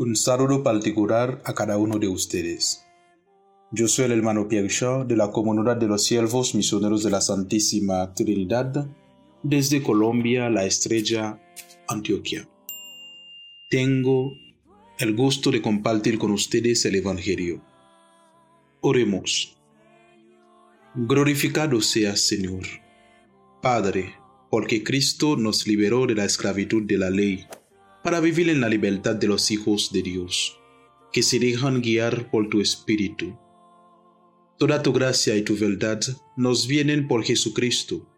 Un saludo particular a cada uno de ustedes. Yo soy el hermano Pierre de la Comunidad de los Siervos Misioneros de la Santísima Trinidad desde Colombia, la Estrella, Antioquia. Tengo el gusto de compartir con ustedes el Evangelio. Oremos. Glorificado seas, Señor. Padre, porque Cristo nos liberó de la esclavitud de la ley para vivir en la libertad de los hijos de Dios, que se dejan guiar por tu Espíritu. Toda tu gracia y tu verdad nos vienen por Jesucristo,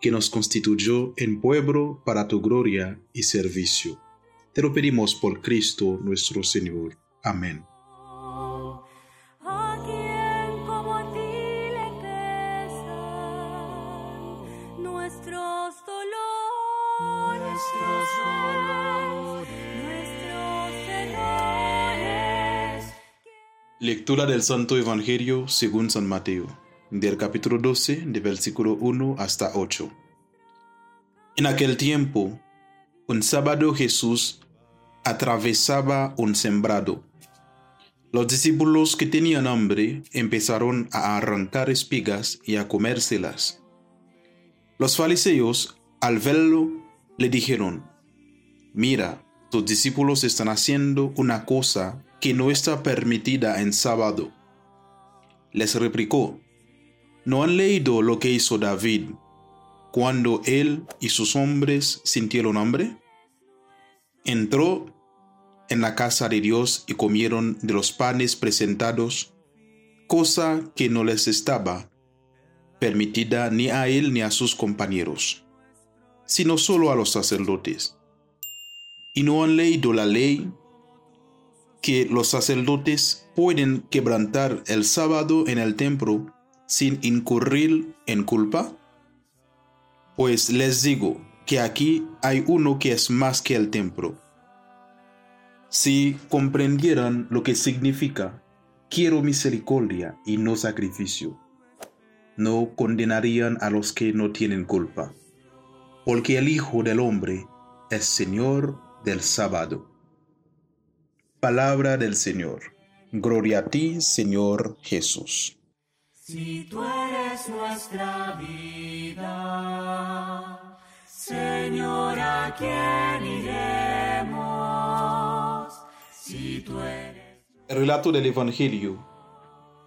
que nos constituyó en pueblo para tu gloria y servicio. Te lo pedimos por Cristo nuestro Señor. Amén. Nuestros Lectura del Santo Evangelio según San Mateo, del capítulo 12, de versículo 1 hasta 8. En aquel tiempo, un sábado Jesús atravesaba un sembrado. Los discípulos que tenían hambre empezaron a arrancar espigas y a comérselas. Los fariseos, al verlo, le dijeron, Mira, tus discípulos están haciendo una cosa que no está permitida en sábado. Les replicó, ¿no han leído lo que hizo David cuando él y sus hombres sintieron hambre? Entró en la casa de Dios y comieron de los panes presentados, cosa que no les estaba permitida ni a él ni a sus compañeros, sino solo a los sacerdotes. Y no han leído la ley que los sacerdotes pueden quebrantar el sábado en el templo sin incurrir en culpa? Pues les digo que aquí hay uno que es más que el templo. Si comprendieran lo que significa quiero misericordia y no sacrificio, no condenarían a los que no tienen culpa, porque el Hijo del Hombre es Señor del sábado. Palabra del Señor. Gloria a ti, Señor Jesús. Si tú eres nuestra vida, Señor, ¿a quién iremos? Si tú eres... El relato del Evangelio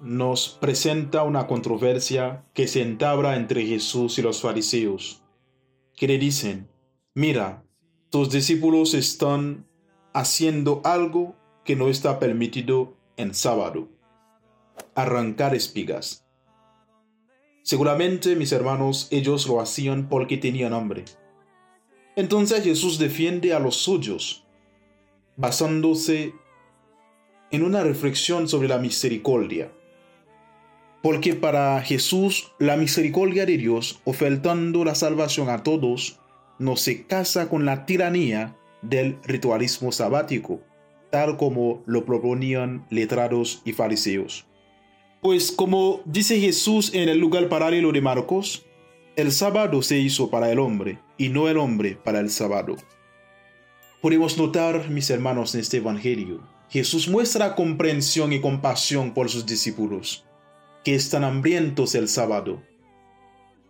nos presenta una controversia que se entabra entre Jesús y los fariseos, que le dicen, mira, tus discípulos están haciendo algo que no está permitido en sábado. Arrancar espigas. Seguramente, mis hermanos, ellos lo hacían porque tenían hambre. Entonces Jesús defiende a los suyos, basándose en una reflexión sobre la misericordia. Porque para Jesús la misericordia de Dios, ofertando la salvación a todos, no se casa con la tiranía del ritualismo sabático tal como lo proponían letrados y fariseos. Pues como dice Jesús en el lugar paralelo de Marcos, el sábado se hizo para el hombre y no el hombre para el sábado. Podemos notar, mis hermanos, en este Evangelio, Jesús muestra comprensión y compasión por sus discípulos, que están hambrientos el sábado.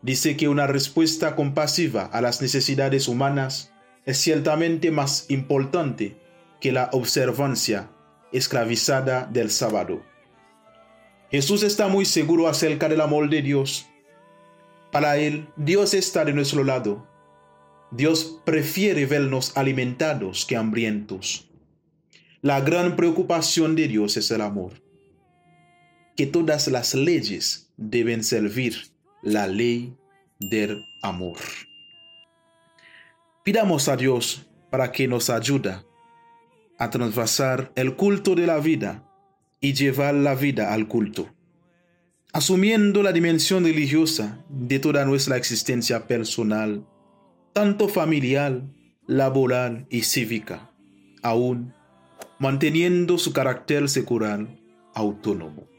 Dice que una respuesta compasiva a las necesidades humanas es ciertamente más importante que la observancia esclavizada del sábado. Jesús está muy seguro acerca del amor de Dios. Para Él, Dios está de nuestro lado. Dios prefiere vernos alimentados que hambrientos. La gran preocupación de Dios es el amor. Que todas las leyes deben servir la ley del amor. Pidamos a Dios para que nos ayude a traspasar el culto de la vida y llevar la vida al culto, asumiendo la dimensión religiosa de toda nuestra existencia personal, tanto familiar, laboral y cívica, aún manteniendo su carácter secular autónomo.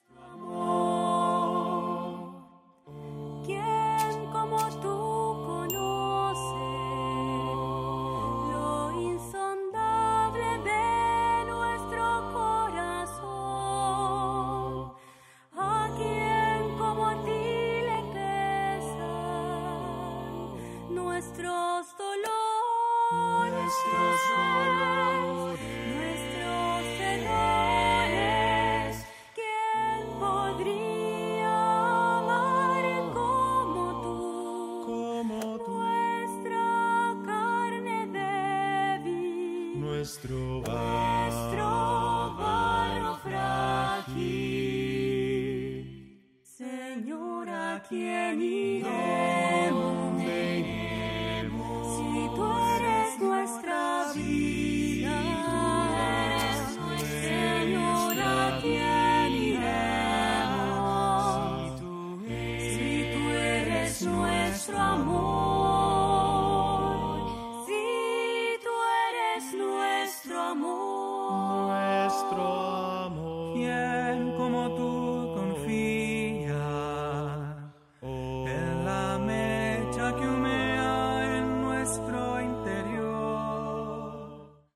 Nuestros olmos, nuestros seres, ¿quién podría amar como tú? Como tú. Nuestra carne debe, nuestro pan. Nuestro pan, Frankie. Señor.